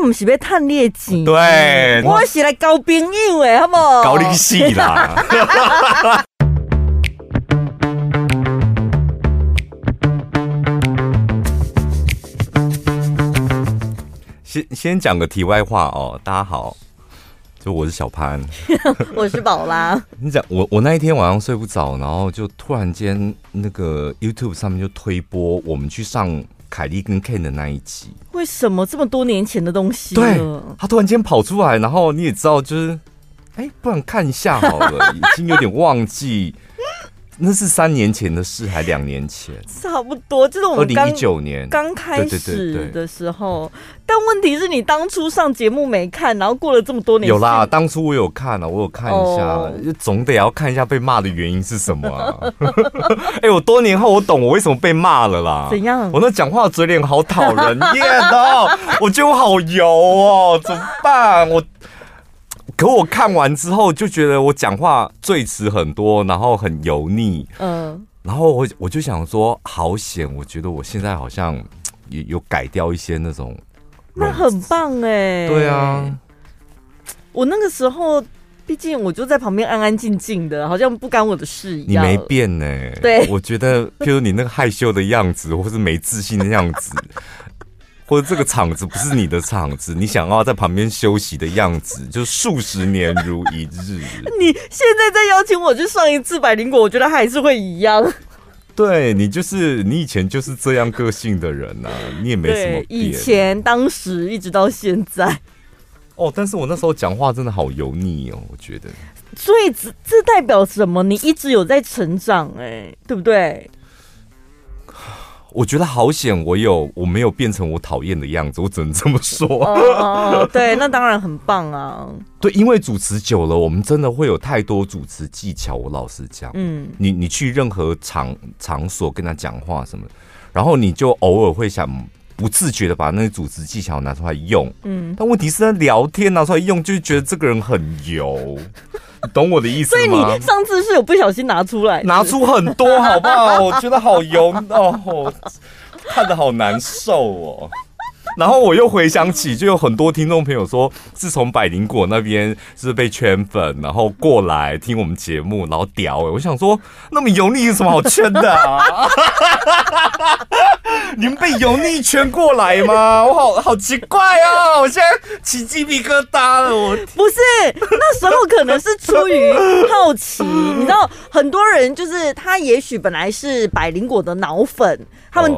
我不是要赚业绩，对，我是来交朋友的，好不好？搞你死啦！先先讲个题外话哦，大家好，就我是小潘，我是宝拉。你讲我我那一天晚上睡不着，然后就突然间那个 YouTube 上面就推播我们去上凯莉跟 Ken 的那一集。为什么这么多年前的东西？对，他突然间跑出来，然后你也知道，就是哎，不然看一下好了，已经有点忘记。那是三年前的事，还两年前？差不多，就是我们二零一九年刚开始的时候。但问题是你当初上节目没看，然后过了这么多年，有啦，当初我有看了，我有看一下，哦、总得要看一下被骂的原因是什么啊？哎、欸，我多年后我懂我为什么被骂了啦。怎样？我那讲话嘴脸好讨人厌哦，我觉得我好油哦，怎么办？我。可我看完之后就觉得我讲话最词很多，然后很油腻，嗯，然后我我就想说，好险！我觉得我现在好像有有改掉一些那种，那很棒哎，对啊，我那个时候毕竟我就在旁边安安静静的，好像不干我的事一样。你没变呢，对，我觉得，譬如你那个害羞的样子，或是没自信的样子。或者这个场子不是你的场子，你想要在旁边休息的样子，就数十年如一日。你现在再邀请我去上一次百灵果，我觉得还是会一样。对，你就是你以前就是这样个性的人呐、啊，你也没什么变。以前、当时一直到现在。哦，但是我那时候讲话真的好油腻哦，我觉得。所以这这代表什么？你一直有在成长，哎，对不对？我觉得好险，我有我没有变成我讨厌的样子，我只能这么说。哦，对，那当然很棒啊。对，因为主持久了，我们真的会有太多主持技巧。我老实讲，嗯，你你去任何场场所跟他讲话什么，然后你就偶尔会想不自觉的把那些主持技巧拿出来用，嗯，但问题是在聊天拿出来用，就觉得这个人很油。你 懂我的意思吗？所以你上次是有不小心拿出来，拿出很多，好不好？我觉得好油哦，看的好难受哦。然后我又回想起，就有很多听众朋友说，自从百灵果那边是被圈粉，然后过来听我们节目，然后屌。我想说，那么油腻有什么好圈的啊？你们被油腻圈过来吗？我好好奇怪哦！我现在起鸡皮疙瘩了。我不是那时候可能是出于好奇，你知道，很多人就是他，也许本来是百灵果的脑粉，他们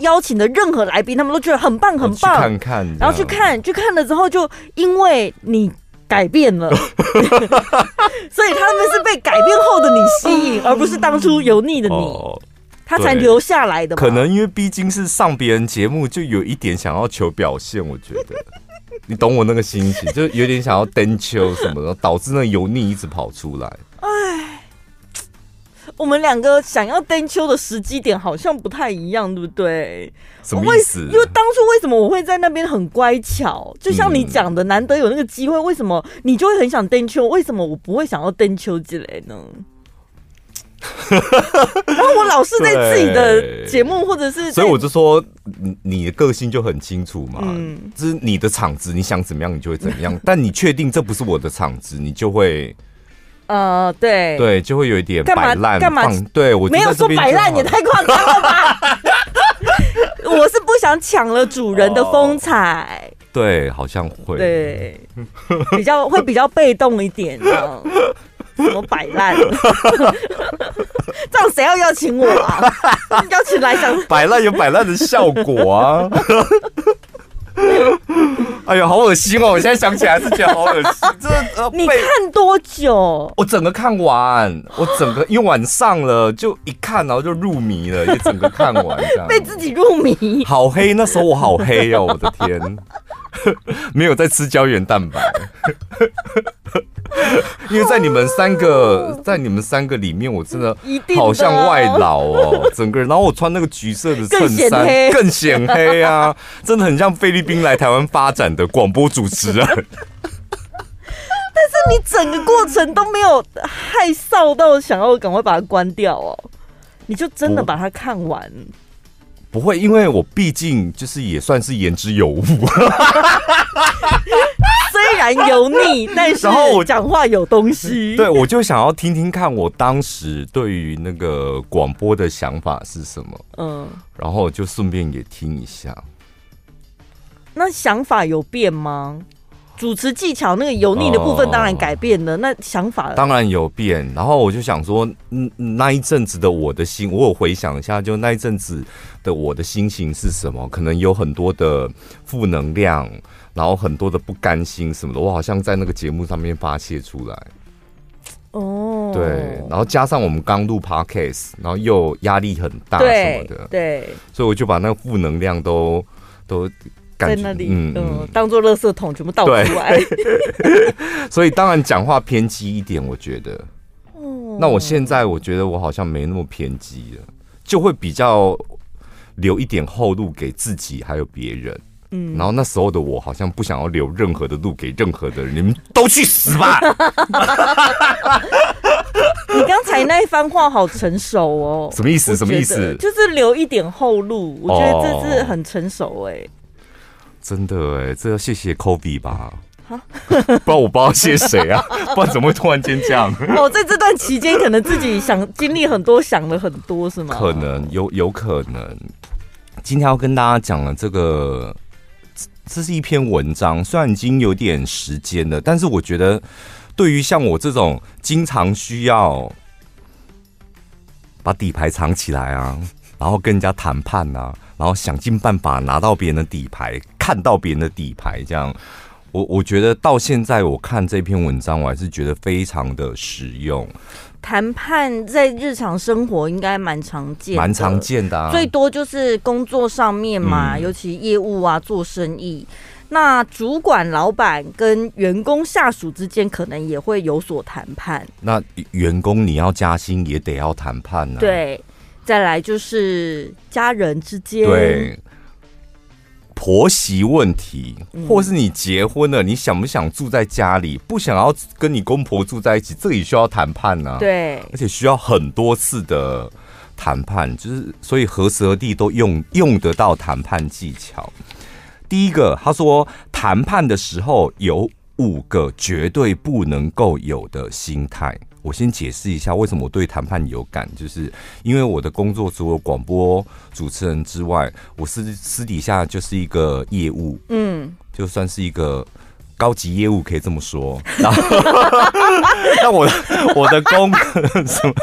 邀请的任何来宾，他们都觉得很棒，很棒。看看，然后去看，去看了之后，就因为你改变了，所以他们是被改变后的你吸引，而不是当初油腻的你，哦、他才留下来的。可能因为毕竟是上别人节目，就有一点想要求表现，我觉得 你懂我那个心情，就有点想要登秋什么的，导致那油腻一直跑出来。我们两个想要登秋的时机点好像不太一样，对不对？什么意思？因为当初为什么我会在那边很乖巧？就像你讲的，难得有那个机会，为什么你就会很想登秋？为什么我不会想要登秋之类呢？然后我老是在自己的节目，或者是……所以我就说，你你的个性就很清楚嘛，嗯，就是你的场子，你想怎么样，你就会怎么样。但你确定这不是我的场子，你就会。呃，对对，就会有一点摆烂，干嘛？对我没有说摆烂，也太夸张了吧？我是不想抢了主人的风采。对，好像会，对，比较会比较被动一点，这样什么摆烂？这样谁要邀请我啊？邀请来想，摆烂有摆烂的效果啊。哎呦，好恶心哦！我现在想起来是觉得好恶心。这呃，你看多久？我整个看完，我整个因为晚上了，就一看然后就入迷了，也整个看完这样。被自己入迷。好黑，那时候我好黑哦，我的天。没有在吃胶原蛋白，因为在你们三个，在你们三个里面，我真的好像外劳哦，整个人。然后我穿那个橘色的衬衫，更显黑啊，真的很像菲律宾来台湾发展的广播主持人。但是你整个过程都没有害臊到想要赶快把它关掉哦，你就真的把它看完。不会，因为我毕竟就是也算是言之有物。虽然油腻，但是我讲话有东西。对，我就想要听听看我当时对于那个广播的想法是什么。嗯，然后就顺便也听一下。那想法有变吗？主持技巧那个油腻的部分当然改变了，那想法当然有变。然后我就想说，嗯，那一阵子的我的心，我有回想一下，就那一阵子的我的心情是什么？可能有很多的负能量。然后很多的不甘心什么的，我好像在那个节目上面发泄出来。哦，对，然后加上我们刚录 podcast，然后又压力很大什么的，对，对，所以我就把那个负能量都都在那里，嗯，嗯当做垃圾桶全部倒出来。所以当然讲话偏激一点，我觉得。哦，那我现在我觉得我好像没那么偏激了，就会比较留一点后路给自己还有别人。嗯，然后那时候的我好像不想要留任何的路给任何的人，你们都去死吧！你刚才那一番话好成熟哦，什么意思？什么意思？就是留一点后路，我觉得这是很成熟哎、哦。真的哎，这要谢谢 Kobe 吧？哈 不然我不知道谢谁啊？不然怎么会突然间这样？哦，在这段期间可能自己想经历很多，想了很多是吗？可能有，有可能。今天要跟大家讲的这个。这是一篇文章，虽然已经有点时间了，但是我觉得，对于像我这种经常需要把底牌藏起来啊，然后跟人家谈判啊，然后想尽办法拿到别人的底牌，看到别人的底牌，这样，我我觉得到现在我看这篇文章，我还是觉得非常的实用。谈判在日常生活应该蛮常见，蛮常见的，啊，最多就是工作上面嘛，嗯、尤其业务啊，做生意，那主管、老板跟员工、下属之间可能也会有所谈判。那员工你要加薪也得要谈判呢，啊。对，再来就是家人之间。对。婆媳问题，或是你结婚了，你想不想住在家里？不想要跟你公婆住在一起，这里需要谈判呢。对，而且需要很多次的谈判，就是所以何时何地都用用得到谈判技巧。第一个，他说谈判的时候有五个绝对不能够有的心态。我先解释一下为什么我对谈判有感，就是因为我的工作除了广播主持人之外，我私私底下就是一个业务，嗯，就算是一个。高级业务可以这么说，然后 那我的我的工什么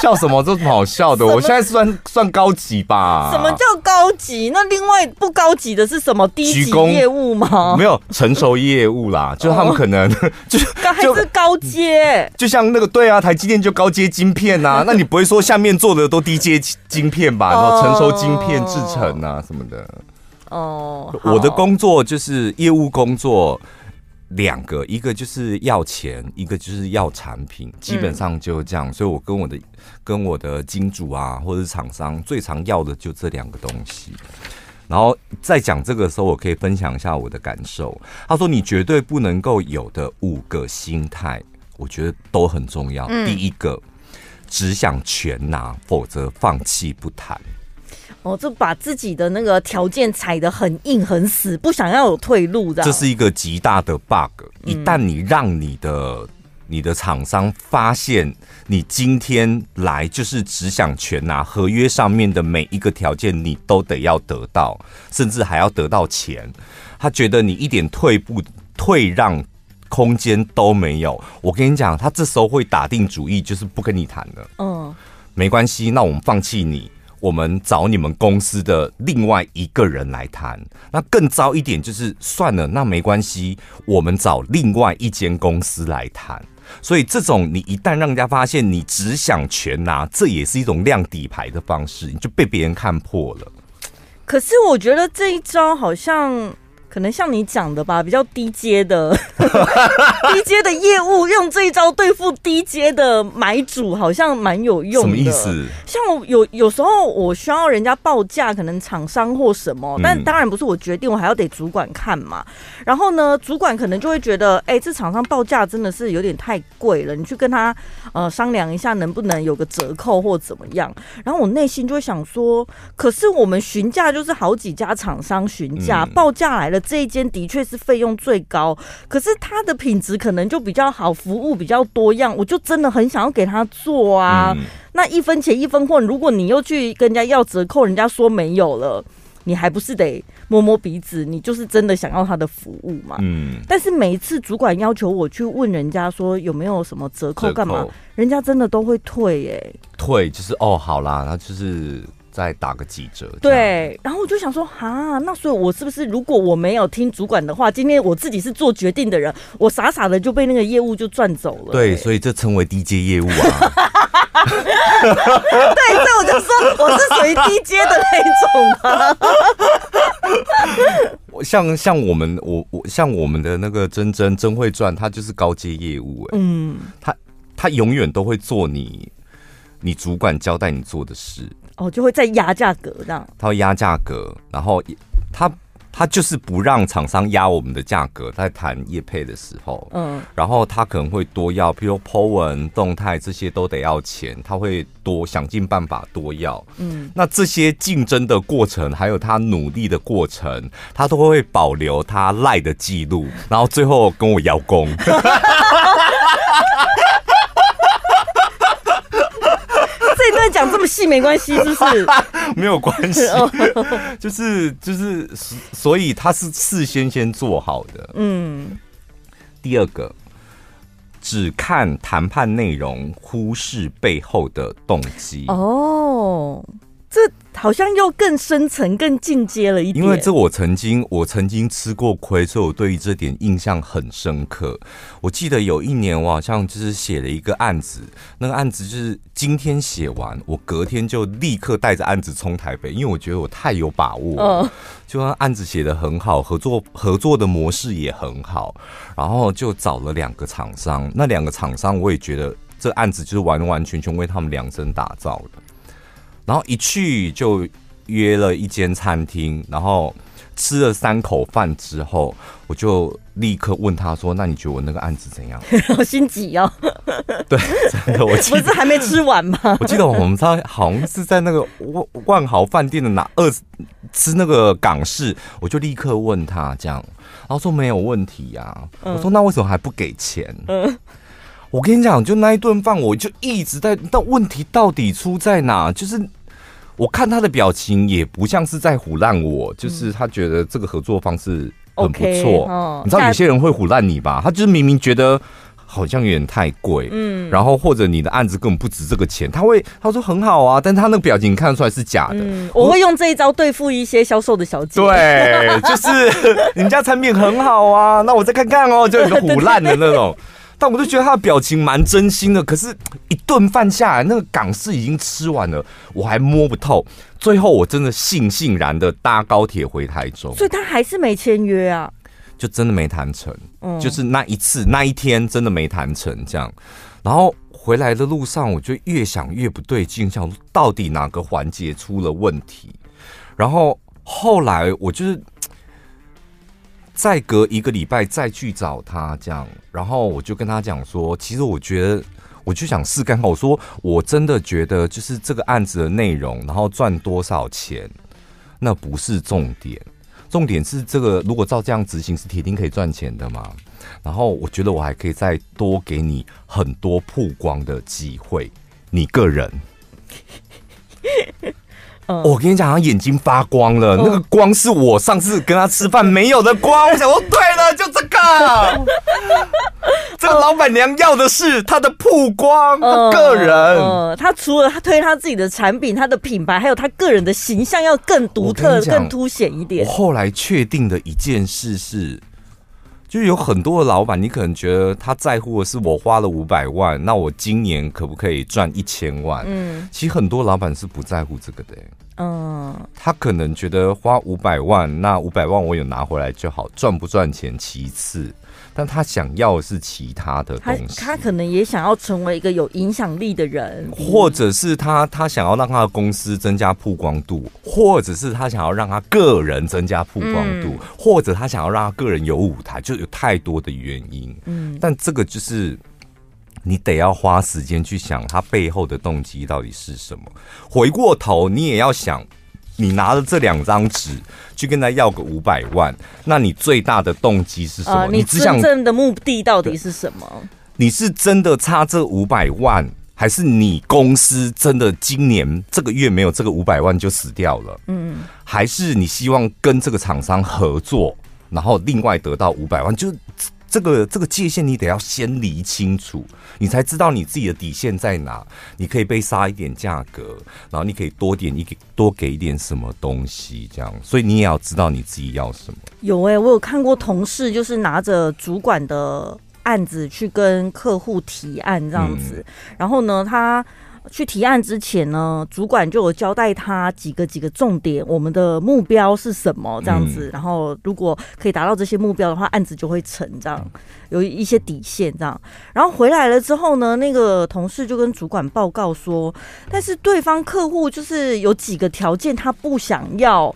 笑什么？这么好笑的？我现在算算高级吧？什么叫高级？那另外不高级的是什么？低级业务吗？没有成熟业务啦，就是他们可能 就是还是高阶，就像那个对啊，台积电就高阶晶片呐，那你不会说下面做的都低阶晶片吧？然后成熟晶片制成啊什么的。哦，我的工作就是业务工作，两个，一个就是要钱，一个就是要产品，基本上就这样。所以我跟我的跟我的金主啊，或者是厂商最常要的就这两个东西。然后在讲这个的时候，我可以分享一下我的感受。他说：“你绝对不能够有的五个心态，我觉得都很重要。第一个，只想全拿，否则放弃不谈。”哦，就把自己的那个条件踩得很硬很死，不想要有退路的。这是一个极大的 bug。一旦你让你的、嗯、你的厂商发现你今天来就是只想全拿，合约上面的每一个条件你都得要得到，甚至还要得到钱，他觉得你一点退步退让空间都没有。我跟你讲，他这时候会打定主意，就是不跟你谈了。嗯，没关系，那我们放弃你。我们找你们公司的另外一个人来谈，那更糟一点就是算了，那没关系，我们找另外一间公司来谈。所以这种你一旦让人家发现你只想全拿，这也是一种亮底牌的方式，你就被别人看破了。可是我觉得这一招好像可能像你讲的吧，比较低阶的。低阶的业务用这一招对付低阶的买主，好像蛮有用的。什么意思？像有有时候我需要人家报价，可能厂商或什么，但当然不是我决定，我还要得主管看嘛。然后呢，主管可能就会觉得，哎、欸，这厂商报价真的是有点太贵了，你去跟他呃商量一下，能不能有个折扣或怎么样？然后我内心就会想说，可是我们询价就是好几家厂商询价，报价来了，这一间的确是费用最高，可是它的品质可能就比较好，服务比较多样，我就真的很想要给他做啊。那一分钱一分货，如果你又去跟人家要折扣，人家说没有了。你还不是得摸摸鼻子？你就是真的想要他的服务嘛？嗯。但是每一次主管要求我去问人家说有没有什么折扣干嘛，人家真的都会退耶、欸。退就是哦，好啦，那就是再打个几折。对。然后我就想说，哈，那所以我是不是如果我没有听主管的话，今天我自己是做决定的人，我傻傻的就被那个业务就赚走了、欸？对，所以这称为低阶业务啊。对，所以我就说我是属于低阶的那种我像像我们我我像我们的那个真真真会赚，他就是高阶业务哎，嗯，他他永远都会做你你主管交代你做的事哦，就会再压价格这样，他会压价格，然后他。他就是不让厂商压我们的价格，在谈业配的时候，嗯，然后他可能会多要，譬如 po 文、动态这些都得要钱，他会多想尽办法多要，嗯，那这些竞争的过程，还有他努力的过程，他都会保留他赖的记录，然后最后跟我邀功。讲这么细没关系，是不是？没有关系，就是就是，所以他是事先先做好的。嗯。第二个，只看谈判内容，忽视背后的动机。哦。这好像又更深层、更进阶了一点。因为这我曾经我曾经吃过亏，所以我对于这点印象很深刻。我记得有一年我好像就是写了一个案子，那个案子就是今天写完，我隔天就立刻带着案子冲台北，因为我觉得我太有把握。嗯，就算案子写的很好，合作合作的模式也很好，然后就找了两个厂商。那两个厂商我也觉得这案子就是完完全全为他们量身打造的。然后一去就约了一间餐厅，然后吃了三口饭之后，我就立刻问他说：“那你觉得我那个案子怎样？” 好心急哦。对，真的，我记得不是还没吃完吗？我记得我们在好像是在那个万万豪饭店的哪二吃那个港式，我就立刻问他这样，然后说没有问题呀、啊。嗯、我说那为什么还不给钱？嗯。我跟你讲，就那一顿饭，我就一直在。但问题到底出在哪？就是我看他的表情，也不像是在唬烂我，就是他觉得这个合作方式很不错。Okay, 哦、你知道有些人会唬烂你吧？他就是明明觉得好像有点太贵，嗯，然后或者你的案子根本不值这个钱，他会他说很好啊，但他那个表情看得出来是假的。嗯、我会用这一招对付一些销售的小姐。对，就是 你们家产品很好啊，那我再看看哦，就有个唬烂的那种。但我就觉得他的表情蛮真心的，可是，一顿饭下来，那个港式已经吃完了，我还摸不透。最后，我真的悻悻然的搭高铁回台中，所以他还是没签约啊，就真的没谈成。嗯，就是那一次那一天真的没谈成这样。然后回来的路上，我就越想越不对劲，想到底哪个环节出了问题。然后后来我就是。再隔一个礼拜再去找他，这样，然后我就跟他讲说，其实我觉得，我就想试看看。我说，我真的觉得，就是这个案子的内容，然后赚多少钱，那不是重点，重点是这个，如果照这样执行，是铁定可以赚钱的嘛。然后我觉得我还可以再多给你很多曝光的机会，你个人。嗯、我跟你讲，他眼睛发光了，嗯、那个光是我上次跟他吃饭没有的光。我想说，对了，就这个，这个老板娘要的是他的曝光，他个人。他除了他推他自己的产品，他的品牌，还有他个人的形象要更独特、更凸显一点。我后来确定的一件事是。就有很多的老板，你可能觉得他在乎的是我花了五百万，那我今年可不可以赚一千万？嗯，其实很多老板是不在乎这个的。嗯，他可能觉得花五百万，那五百万我有拿回来就好，赚不赚钱其次。但他想要的是其他的东西，他，他可能也想要成为一个有影响力的人，或者是他他想要让他的公司增加曝光度，或者是他想要让他个人增加曝光度，嗯、或者他想要让他个人有舞台，就有太多的原因。嗯，但这个就是你得要花时间去想他背后的动机到底是什么。回过头，你也要想。你拿着这两张纸去跟他要个五百万，那你最大的动机是什么？呃、你真正的目的到底是什么？你是真的差这五百万，还是你公司真的今年这个月没有这个五百万就死掉了？嗯，还是你希望跟这个厂商合作，然后另外得到五百万？就。这个这个界限你得要先理清楚，你才知道你自己的底线在哪。你可以被杀一点价格，然后你可以多点一多给一点什么东西，这样。所以你也要知道你自己要什么。有哎、欸，我有看过同事就是拿着主管的案子去跟客户提案这样子，嗯、然后呢，他。去提案之前呢，主管就有交代他几个几个重点，我们的目标是什么这样子，嗯、然后如果可以达到这些目标的话，案子就会成这样，有一些底线这样。然后回来了之后呢，那个同事就跟主管报告说，但是对方客户就是有几个条件他不想要。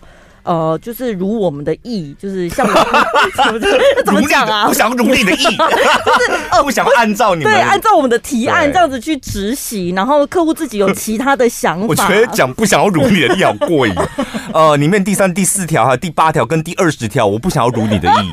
呃，就是如我们的意，就是像我们怎么怎么讲啊？不想如你的意，就是呃，不想按照你们对，按照我们的提案这样子去执行，然后客户自己有其他的想法。我觉得讲不想要如你的意好过瘾。呃，里面第三、第四条还有第八条跟第二十条，我不想要如你的意。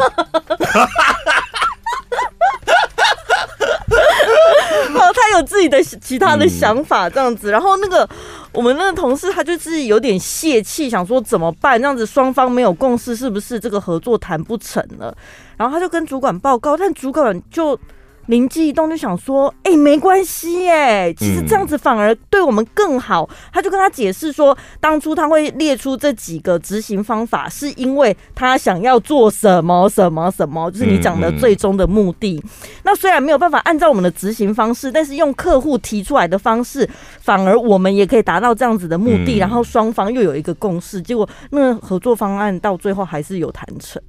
好，他有自己的其他的想法，这样子。然后那个我们那个同事，他就是有点泄气，想说怎么办？这样子双方没有共识，是不是这个合作谈不成了？然后他就跟主管报告，但主管就。灵机一动就想说：“哎、欸，没关系，哎，其实这样子反而对我们更好。嗯”他就跟他解释说，当初他会列出这几个执行方法，是因为他想要做什么什么什么，就是你讲的最终的目的。嗯嗯、那虽然没有办法按照我们的执行方式，但是用客户提出来的方式，反而我们也可以达到这样子的目的。嗯、然后双方又有一个共识，结果那个合作方案到最后还是有谈成。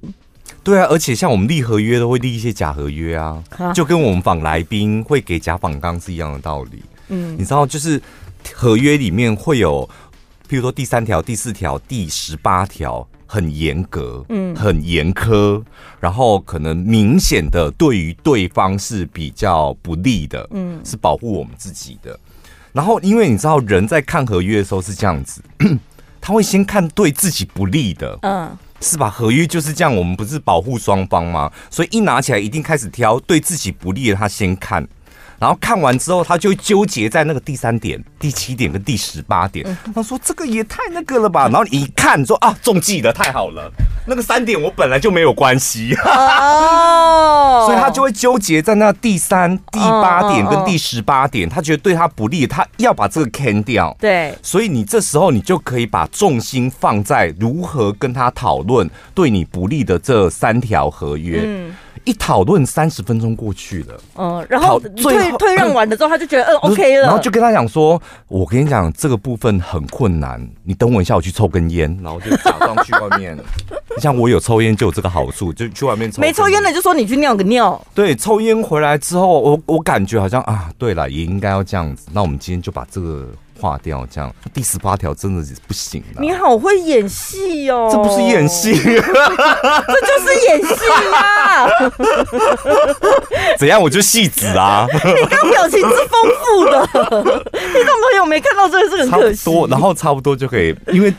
对啊，而且像我们立合约都会立一些假合约啊，就跟我们访来宾会给假访纲是一样的道理。嗯，你知道，就是合约里面会有，譬如说第三条、第四条、第十八条很严格，嗯，很严苛，然后可能明显的对于对方是比较不利的，嗯，是保护我们自己的。然后，因为你知道，人在看合约的时候是这样子，他会先看对自己不利的，嗯。是吧？合约就是这样，我们不是保护双方吗？所以一拿起来一定开始挑对自己不利的，他先看。然后看完之后，他就纠结在那个第三点、第七点跟第十八点。他说：“这个也太那个了吧？”然后你一看说：“啊，中计了，太好了！那个三点我本来就没有关系。”哦，所以他就会纠结在那第三、第八点跟第十八点，他觉得对他不利，他要把这个 can 掉。对，所以你这时候你就可以把重心放在如何跟他讨论对你不利的这三条合约。嗯。一讨论三十分钟过去了，嗯，然后退退让完了之后，他就觉得嗯 OK 了，然后就跟他讲说：“我跟你讲，这个部分很困难，你等我一下，我去抽根烟。”然后就假装去外面。你像我有抽烟就有这个好处，就去外面抽。没抽烟的就说你去尿个尿。对，抽烟回来之后，我我感觉好像啊，对了，也应该要这样子。那我们今天就把这个。划掉这样，第十八条真的是不行了。你好会演戏哦，这不是演戏，这就是演戏啊！怎样？我就戏子啊！你刚表情是丰富的，听众朋友没看到，真的是很可惜。多，然后差不多就可以，因为。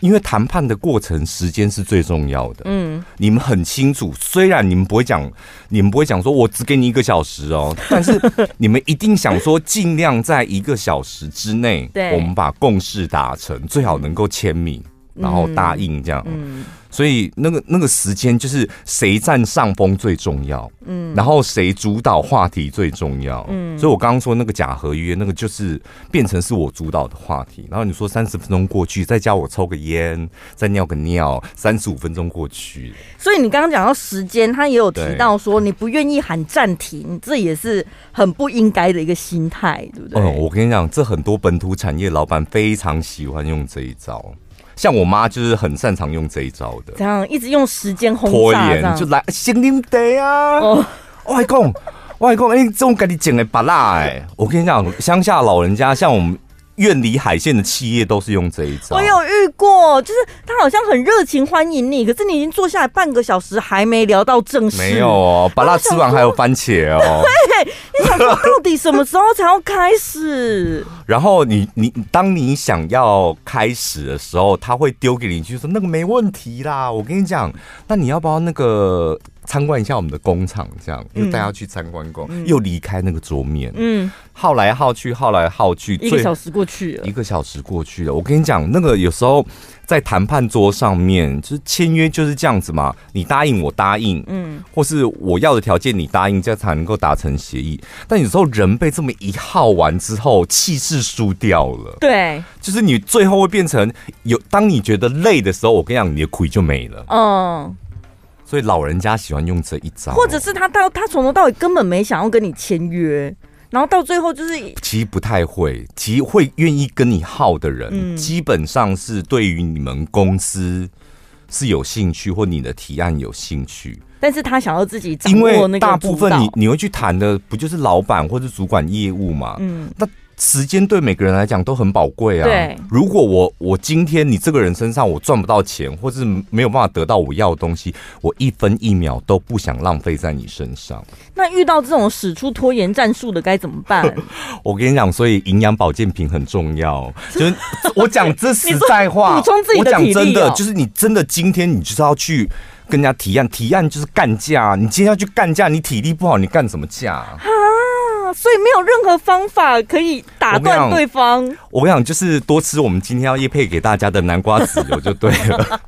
因为谈判的过程，时间是最重要的。嗯，你们很清楚，虽然你们不会讲，你们不会讲说，我只给你一个小时哦，但是你们一定想说，尽量在一个小时之内，我们把共识达成，最好能够签名，然后答应这样。嗯。所以那个那个时间就是谁占上风最重要，嗯，然后谁主导话题最重要，嗯，所以我刚刚说那个假合约，那个就是变成是我主导的话题。然后你说三十分钟过去，再叫我抽个烟，再尿个尿，三十五分钟过去。所以你刚刚讲到时间，他也有提到说你不愿意喊暂停，这也是很不应该的一个心态，对不对？嗯，我跟你讲，这很多本土产业老板非常喜欢用这一招。像我妈就是很擅长用这一招的，这样一直用时间轰拖炸，延就来先啉得啊！哦，外公，外公，哎，这种给你剪的巴拉哎！我跟你讲，乡下老人家像我们。远离海线的企业都是用这一招。我有遇过，就是他好像很热情欢迎你，可是你已经坐下来半个小时还没聊到正事。没有哦，把辣吃完还有番茄哦。对，你想说到底什么时候才要开始？然后你你当你想要开始的时候，他会丢给你，就说那个没问题啦。我跟你讲，那你要不要那个？参观一下我们的工厂，这样又带他去参观过，嗯、又离开那个桌面，嗯，耗来耗去，耗来耗去，一个小时过去了，一个小时过去了。我跟你讲，那个有时候在谈判桌上面，就是签约就是这样子嘛，你答应我答应，嗯，或是我要的条件你答应，这样才能够达成协议。但有时候人被这么一耗完之后，气势输掉了，对，就是你最后会变成有，当你觉得累的时候，我跟你讲，你的亏就没了，嗯。所以老人家喜欢用这一招，或者是他到他从头到尾根本没想要跟你签约，然后到最后就是其实不太会，其实会愿意跟你耗的人，嗯、基本上是对于你们公司是有兴趣或你的提案有兴趣，但是他想要自己掌握那个，因为大部分你你会去谈的不就是老板或者主管业务嘛？嗯，那。时间对每个人来讲都很宝贵啊。对，如果我我今天你这个人身上我赚不到钱，或是没有办法得到我要的东西，我一分一秒都不想浪费在你身上。那遇到这种使出拖延战术的该怎么办？我跟你讲，所以营养保健品很重要。就是我讲这实在话，补充自己的体力。我讲真的，就是你真的今天你就是要去跟人家提案，提案就是干架。你今天要去干架，你体力不好，你干什么架？所以没有任何方法可以打断对方。我跟你讲，就是多吃我们今天要叶配给大家的南瓜籽油就对了。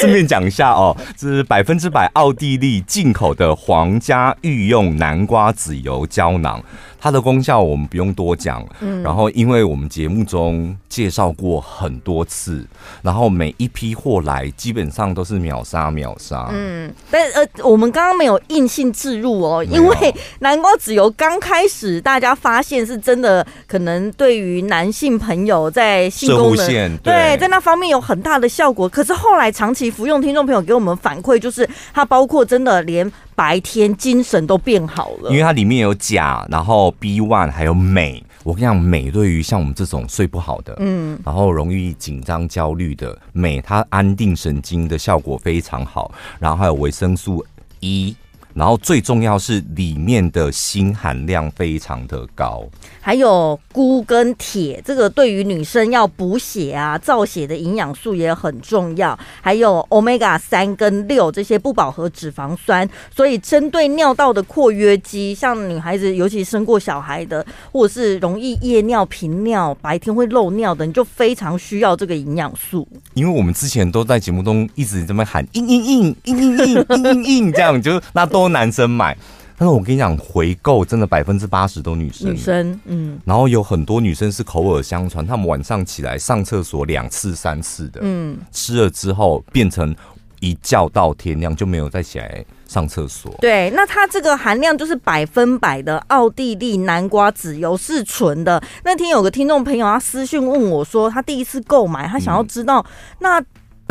顺便讲一下哦，这是百分之百奥地利进口的皇家御用南瓜籽油胶囊。它的功效我们不用多讲，嗯，然后因为我们节目中介绍过很多次，然后每一批货来基本上都是秒杀秒杀，嗯，但呃，我们刚刚没有硬性置入哦，因为南瓜籽油刚开始大家发现是真的，可能对于男性朋友在性功能对，对。在那方面有很大的效果，可是后来长期服用，听众朋友给我们反馈就是它包括真的连。白天精神都变好了，因为它里面有钾，然后 B one 还有镁。我跟你讲，镁对于像我们这种睡不好的，嗯，然后容易紧张焦虑的，镁它安定神经的效果非常好。然后还有维生素 E。然后最重要是里面的锌含量非常的高，还有钴跟铁，这个对于女生要补血啊、造血的营养素也很重要。还有 Omega 三跟六这些不饱和脂肪酸，所以针对尿道的括约肌，像女孩子尤其生过小孩的，或者是容易夜尿、频尿、白天会漏尿的，你就非常需要这个营养素。因为我们之前都在节目中一直这么喊“硬硬硬硬硬硬硬硬硬”这样，就那都。男生买，但是我跟你讲，回购真的百分之八十都女生。女生，嗯，然后有很多女生是口耳相传，她们晚上起来上厕所两次、三次的，嗯，吃了之后变成一觉到天亮就没有再起来上厕所。对，那它这个含量就是百分百的奥地利南瓜籽油是纯的。那天有个听众朋友他私讯问我说，他第一次购买，他想要知道，嗯、那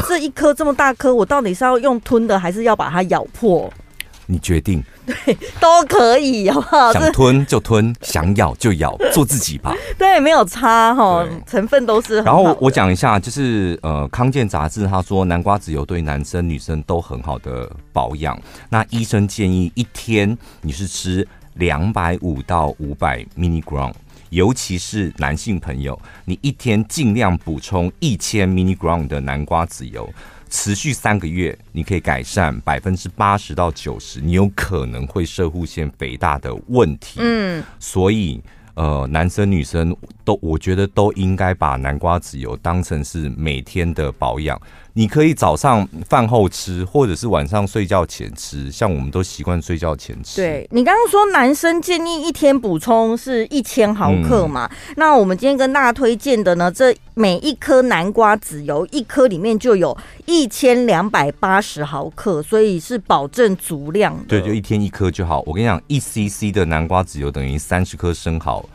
这一颗这么大颗，我到底是要用吞的，还是要把它咬破？你决定，对，都可以，好不好？想吞就吞，想咬就咬，做自己吧。对，没有差哈，成分都是。然后我讲一下，就是呃，康健杂志他说南瓜籽油对男生女生都很好的保养。那医生建议一天你是吃两百五到五百 milligram，尤其是男性朋友，你一天尽量补充一千 milligram 的南瓜籽油。持续三个月，你可以改善百分之八十到九十，你有可能会射护腺肥大的问题。嗯，所以。呃，男生女生都，我觉得都应该把南瓜籽油当成是每天的保养。你可以早上饭后吃，或者是晚上睡觉前吃。像我们都习惯睡觉前吃。对，你刚刚说男生建议一天补充是一千毫克嘛？嗯、那我们今天跟大家推荐的呢，这每一颗南瓜籽油一颗里面就有一千两百八十毫克，所以是保证足量。对，就一天一颗就好。我跟你讲，一 CC 的南瓜籽油等于三十颗生蚝。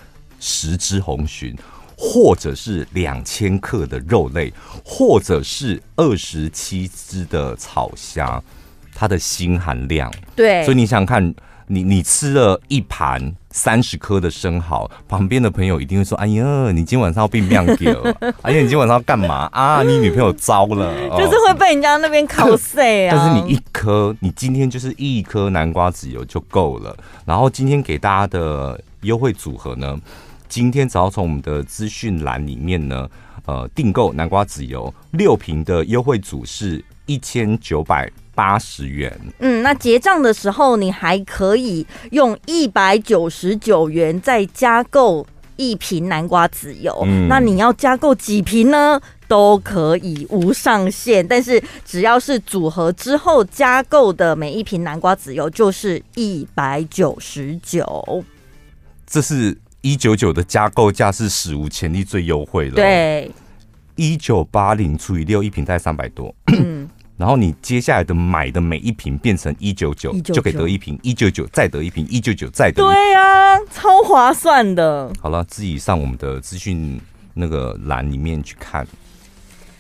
十支红蟳，或者是两千克的肉类，或者是二十七只的草虾，它的锌含量。对，所以你想想看，你你吃了一盘三十颗的生蚝，旁边的朋友一定会说：“哎呀，你今天晚上要变亮掉？哎呀，你今天晚上要干嘛啊？你女朋友糟了。”就是会被人家那边考碎啊。但是你一颗，你今天就是一颗南瓜籽油就够了。然后今天给大家的优惠组合呢？今天只要从我们的资讯栏里面呢，呃，订购南瓜籽油六瓶的优惠组是一千九百八十元。嗯，那结账的时候你还可以用一百九十九元再加购一瓶南瓜籽油。嗯，那你要加购几瓶呢？都可以无上限，但是只要是组合之后加购的每一瓶南瓜籽油就是一百九十九。这是。一九九的加购价是史无前例最优惠的，对，一九八零除以六，一瓶大概三百多，嗯，然后你接下来的买的每一瓶变成一九九，就可以得一瓶一九九，再得一瓶一九九，再得，对呀、啊，超划算的。好了，自己上我们的资讯那个栏里面去看。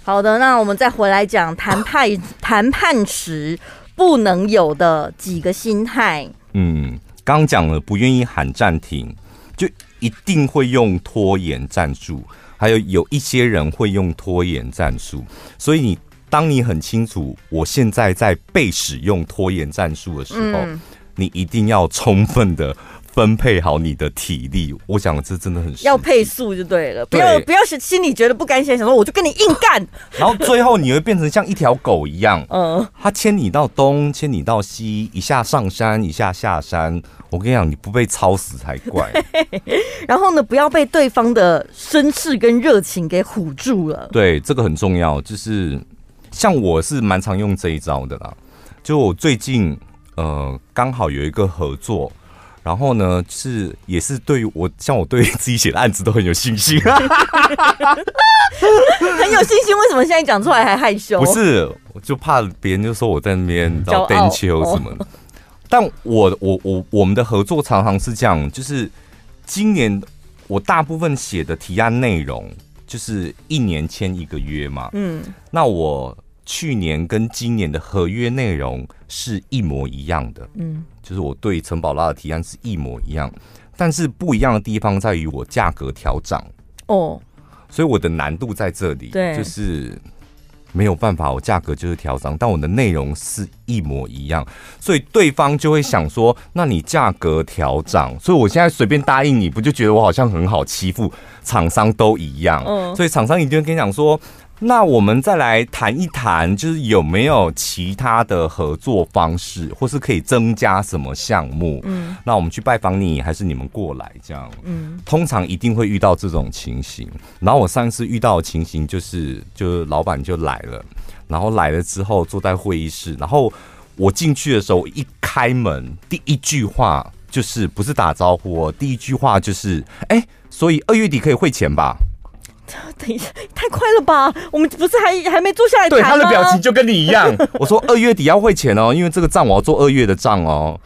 好的，那我们再回来讲谈判 谈判时不能有的几个心态。嗯，刚讲了不愿意喊暂停，就。一定会用拖延战术，还有有一些人会用拖延战术，所以你当你很清楚我现在在被使用拖延战术的时候，嗯、你一定要充分的分配好你的体力。我想这真的很要配速就对了，不要不要是心里觉得不甘心，想说我就跟你硬干，然后最后你会变成像一条狗一样，嗯，他牵你到东，牵你到西，一下上山，一下下山。我跟你讲，你不被操死才怪。然后呢，不要被对方的绅士跟热情给唬住了。对，这个很重要。就是像我是蛮常用这一招的啦。就我最近呃，刚好有一个合作，然后呢是也是对于我，像我对 自己写的案子都很有信心。很有信心？为什么现在讲出来还害羞？不是，我就怕别人就说我在那边找单秋什么的。但我我我我们的合作常常是这样，就是今年我大部分写的提案内容就是一年签一个约嘛，嗯，那我去年跟今年的合约内容是一模一样的，嗯，就是我对陈宝拉的提案是一模一样，但是不一样的地方在于我价格调涨哦，所以我的难度在这里，对，就是。没有办法，我价格就是调涨，但我的内容是一模一样，所以对方就会想说：那你价格调涨，所以我现在随便答应你，不就觉得我好像很好欺负？厂商都一样，所以厂商一定会跟你讲说。那我们再来谈一谈，就是有没有其他的合作方式，或是可以增加什么项目？嗯，那我们去拜访你，还是你们过来这样？嗯，通常一定会遇到这种情形。然后我上次遇到的情形就是，就是老板就来了，然后来了之后坐在会议室，然后我进去的时候一开门，第一句话就是不是打招呼哦，第一句话就是，哎，所以二月底可以汇钱吧？等一下，太快了吧？我们不是还还没坐下来？对，他的表情就跟你一样。我说二月底要汇钱哦，因为这个账我要做二月的账哦。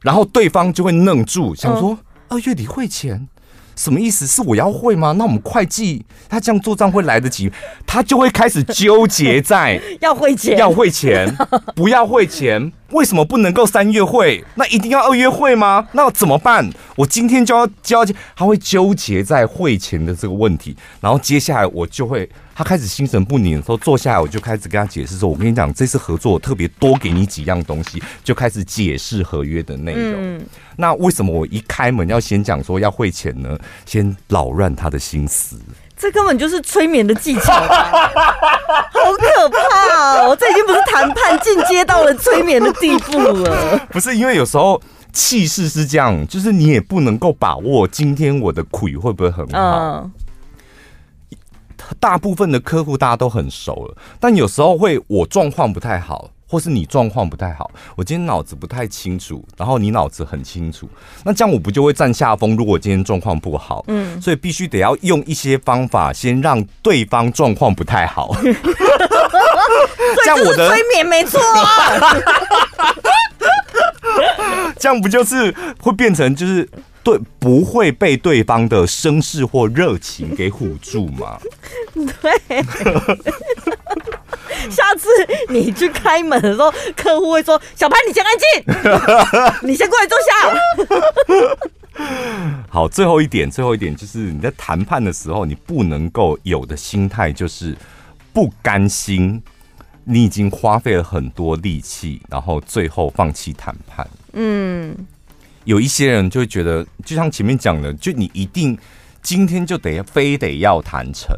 然后对方就会愣住，想说二月底汇钱。什么意思？是我要会吗？那我们会计他这样做账会来得及？他就会开始纠结在 要汇钱，要汇钱，不要汇钱？为什么不能够三月汇？那一定要二月汇吗？那怎么办？我今天就要交钱，他会纠结在汇钱的这个问题。然后接下来我就会，他开始心神不宁的时候，坐下来我就开始跟他解释说：“我跟你讲，这次合作我特别多给你几样东西，就开始解释合约的内容。嗯”那为什么我一开门要先讲说要汇钱呢？先扰乱他的心思，这根本就是催眠的技巧，好可怕哦！这已经不是谈判，进阶到了催眠的地步了。不是因为有时候气势是这样，就是你也不能够把握今天我的亏会不会很好。嗯，大部分的客户大家都很熟了，但有时候会我状况不太好。或是你状况不太好，我今天脑子不太清楚，然后你脑子很清楚，那这样我不就会占下风？如果今天状况不好，嗯，所以必须得要用一些方法，先让对方状况不太好。这样我的催眠没错啊，这样不就是会变成就是对，不会被对方的声势或热情给唬住嘛？对。下次你去开门的时候，客户会说：“小潘，你先安静，你先过来坐下。”好，最后一点，最后一点就是你在谈判的时候，你不能够有的心态就是不甘心，你已经花费了很多力气，然后最后放弃谈判。嗯，有一些人就会觉得，就像前面讲的，就你一定今天就得非得要谈成。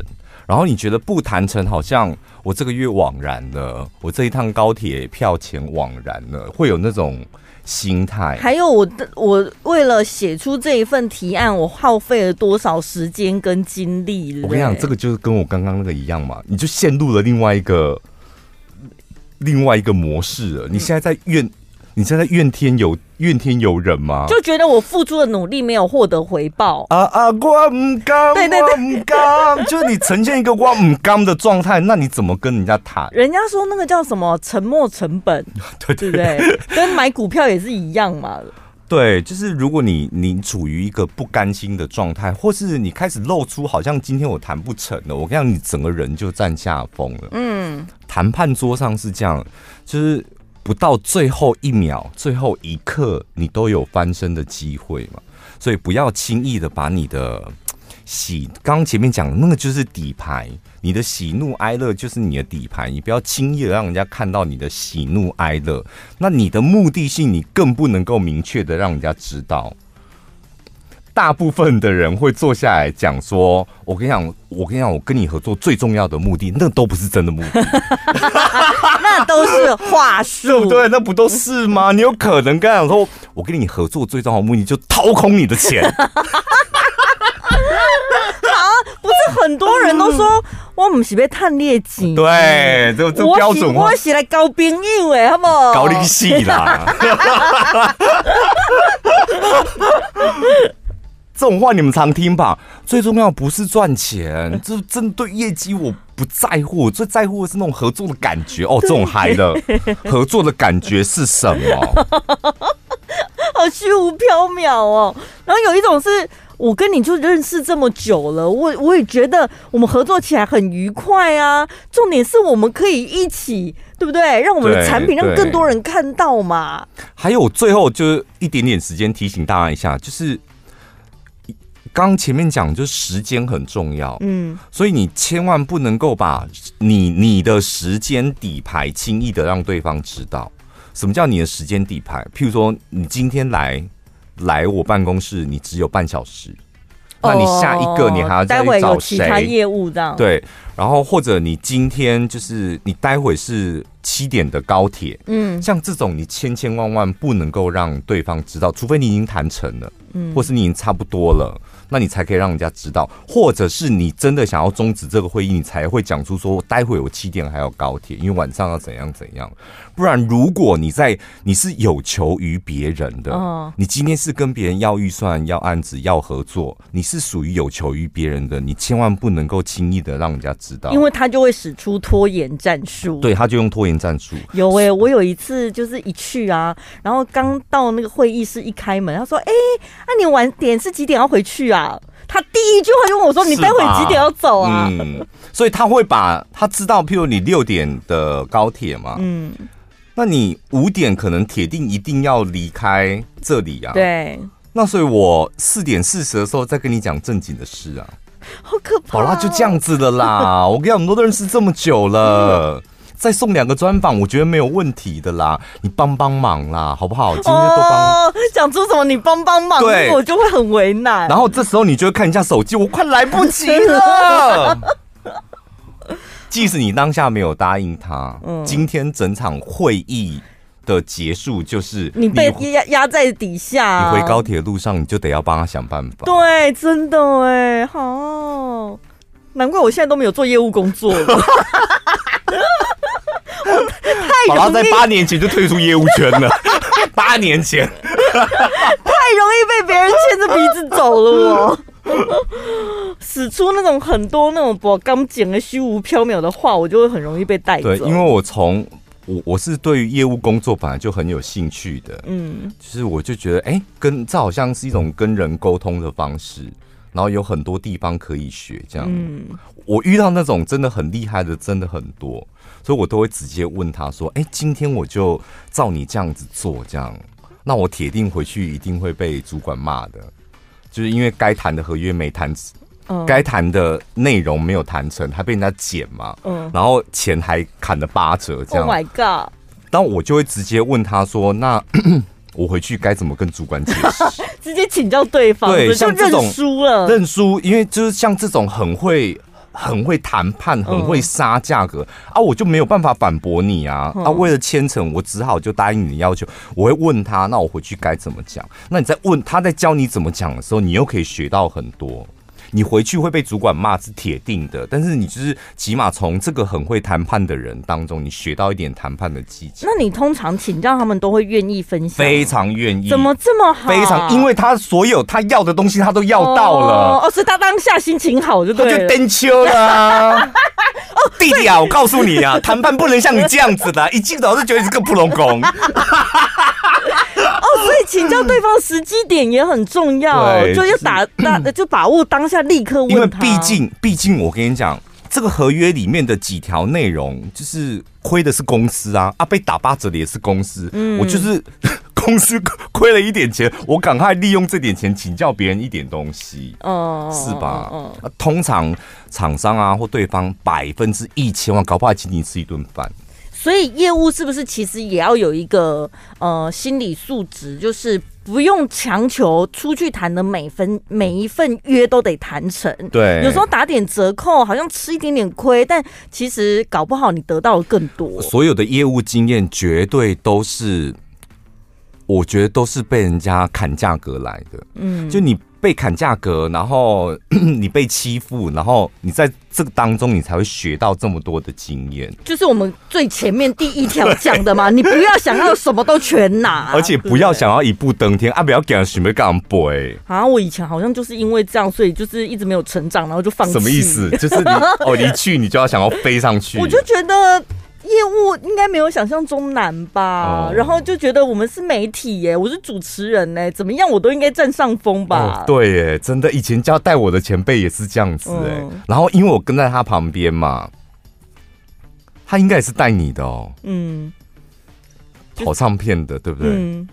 然后你觉得不谈成，好像我这个月枉然了，我这一趟高铁票钱枉然了，会有那种心态。还有我的，我为了写出这一份提案，我耗费了多少时间跟精力？我跟你讲，这个就是跟我刚刚那个一样嘛，你就陷入了另外一个另外一个模式了。你现在在怨。你现在怨天尤怨天尤人吗？就觉得我付出的努力没有获得回报啊啊！我唔甘，对对对，我唔甘，就是你呈现一个我唔甘的状态，那你怎么跟人家谈？人家说那个叫什么沉没成本，对对对，跟买股票也是一样嘛。对，就是如果你你处于一个不甘心的状态，或是你开始露出好像今天我谈不成了，我跟你讲，你整个人就占下风了。嗯，谈判桌上是这样，就是。不到最后一秒、最后一刻，你都有翻身的机会嘛？所以不要轻易的把你的喜，刚刚前面讲的那个就是底牌，你的喜怒哀乐就是你的底牌，你不要轻易的让人家看到你的喜怒哀乐。那你的目的性，你更不能够明确的让人家知道。大部分的人会坐下来讲说：“我跟你讲，我跟你讲，我跟你合作最重要的目的，那都不是真的目的，那都是话术，对不对？那不都是吗？你有可能跟他讲说，我跟你合作最重要的目的就掏空你的钱。啊，不是很多人都说我们是被探劣绩，对，这这标准我是来交朋友哎，好不好？搞利息啦。”这种话你们常听吧？最重要不是赚钱，这针对业绩我不在乎，我最在乎的是那种合作的感觉哦。这种嗨的合作的感觉是什么？好虚无缥缈哦。然后有一种是我跟你就认识这么久了，我我也觉得我们合作起来很愉快啊。重点是我们可以一起，对不对？让我们的产品让更多人看到嘛。还有最后就是一点点时间提醒大家一下，就是。刚前面讲，就是时间很重要，嗯，所以你千万不能够把你你的时间底牌轻易的让对方知道。什么叫你的时间底牌？譬如说，你今天来来我办公室，你只有半小时，那你下一个你还要再去找谁？其他业务这样对，然后或者你今天就是你待会是七点的高铁，嗯，像这种你千千万万不能够让对方知道，除非你已经谈成了，嗯，或是你已经差不多了。那你才可以让人家知道，或者是你真的想要终止这个会议，你才会讲出说，待会我七点还有高铁，因为晚上要怎样怎样。不然，如果你在你是有求于别人的，哦，你今天是跟别人要预算、要案子、要合作，你是属于有求于别人的，你千万不能够轻易的让人家知道，因为他就会使出拖延战术。对，他就用拖延战术。有哎、欸，我有一次就是一去啊，然后刚到那个会议室一开门，他说：“哎、欸，那、啊、你晚点是几点要回去啊？”他第一句话就问我说：“你待会几点要走啊？”嗯，所以他会把他知道，譬如你六点的高铁嘛，嗯，那你五点可能铁定一定要离开这里啊。对，那所以我四点四十的时候再跟你讲正经的事啊。好可怕！好啦，就这样子的啦。我跟你讲，我们都认识这么久了。嗯再送两个专访，我觉得没有问题的啦。你帮帮忙啦，好不好？今天都帮。讲出什么？你帮帮忙，对，我就会很为难。然后这时候你就会看一下手机，我快来不及了。即使你当下没有答应他，嗯，今天整场会议的结束就是你被压压在底下。你回高铁路上，你就得要帮他想办法。对，真的哎，好，难怪我现在都没有做业务工作了。好了，在八年前就退出业务圈了。八年前，太容易被别人牵着鼻子走了。我 使出那种很多那种不刚讲的虚无缥缈的话，我就会很容易被带走。对，因为我从我我是对于业务工作本来就很有兴趣的，嗯，就是我就觉得，哎、欸，跟这好像是一种跟人沟通的方式，然后有很多地方可以学，这样。嗯，我遇到那种真的很厉害的，真的很多，所以我都会直接问他说，哎、欸，今天我就照你这样子做，这样，那我铁定回去一定会被主管骂的，就是因为该谈的合约没谈。该谈的内容没有谈成，还被人家剪嘛？嗯，然后钱还砍了八折，这样。Oh my god！但我就会直接问他说：“那 我回去该怎么跟主管解释？” 直接请教对方，对，像这种认输了，认输，因为就是像这种很会、很会谈判、很会杀价格、嗯、啊，我就没有办法反驳你啊！嗯、啊，为了千层，我只好就答应你的要求。我会问他：“那我回去该怎么讲？”那你在问他在教你怎么讲的时候，你又可以学到很多。你回去会被主管骂是铁定的，但是你就是起码从这个很会谈判的人当中，你学到一点谈判的技巧。那你通常请教他们都会愿意分享？非常愿意。怎么这么好？非常，因为他所有他要的东西他都要到了。哦，是他当下心情好就对了。他就登秋了。哦，弟弟啊，我告诉你啊，谈判不能像你这样子的，一进来就觉得你是个普通工。所以请教对方时机点也很重要，对就要打打就把握当下立刻问他。因为毕竟毕竟我跟你讲，这个合约里面的几条内容，就是亏的是公司啊啊，被打八折的也是公司。嗯，我就是 公司亏了一点钱，我赶快利用这点钱请教别人一点东西，哦，是吧？嗯，通常厂商啊或对方百分之一千万，搞不好请你吃一顿饭。所以业务是不是其实也要有一个呃心理素质，就是不用强求出去谈的每分每一份约都得谈成。对，有时候打点折扣，好像吃一点点亏，但其实搞不好你得到的更多。所有的业务经验绝对都是，我觉得都是被人家砍价格来的。嗯，就你。被砍价格，然后 你被欺负，然后你在这个当中，你才会学到这么多的经验。就是我们最前面第一条讲的嘛，你不要想要什么都全拿，而且不要想要一步登天啊！不要给人准备干背。啊，我以前好像就是因为这样，所以就是一直没有成长，然后就放弃。什么意思？就是你哦，一去你就要想要飞上去。我就觉得。业务应该没有想象中难吧？然后就觉得我们是媒体耶，我是主持人呢，怎么样我都应该占上风吧？对耶，真的，以前教带我的前辈也是这样子哎。然后因为我跟在他旁边嘛，他应该也是带你的哦。嗯，跑唱片的对不对？嗯，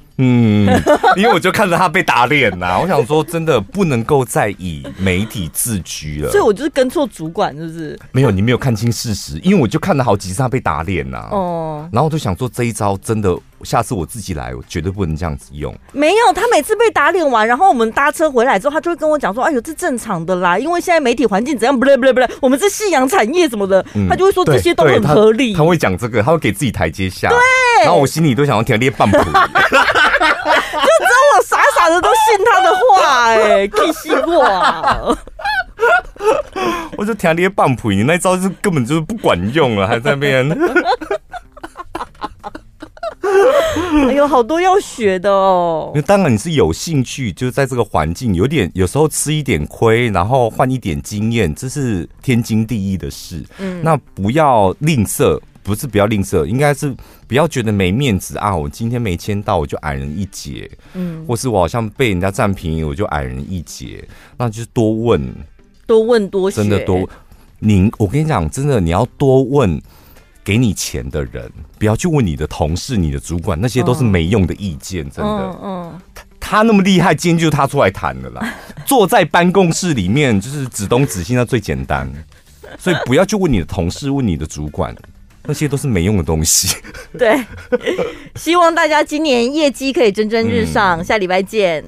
因为我就看着他被打脸呐，我想说真的不能够再以媒体自居了，所以我就是跟错主管，是不是？没有，你没有看清事实，因为我就看了好几次他被打脸呐，哦，然后我就想说这一招真的，下次我自己来，我绝对不能这样子用。没有，他每次被打脸完，然后我们搭车回来之后，他就会跟我讲说：“哎呦，这正常的啦，因为现在媒体环境怎样，不对不对不对，我们是夕阳产业什么的，他就会说这些都很合理。”他会讲这个，他会给自己台阶下。对，然后我心里都想要填列半谱。都信他的话，哎，气死我！我就听你棒谱，你那招是根本就是不管用了，还在那边。哎呦，好多要学的哦！那当然你是有兴趣，就是在这个环境有点，有时候吃一点亏，然后换一点经验，这是天经地义的事。嗯，那不要吝啬。不是不要吝啬，应该是不要觉得没面子啊！我今天没签到，我就矮人一截，嗯，或是我好像被人家占便宜，我就矮人一截，那就是多问，多问多学，真的多。您，我跟你讲，真的你要多问给你钱的人，不要去问你的同事、你的主管，那些都是没用的意见，真的。嗯，嗯，他他那么厉害，今天就是他出来谈的啦。坐在办公室里面就是指东指西，那最简单，所以不要去问你的同事，问你的主管。那些都是没用的东西。对，希望大家今年业绩可以蒸蒸日上。嗯、下礼拜见。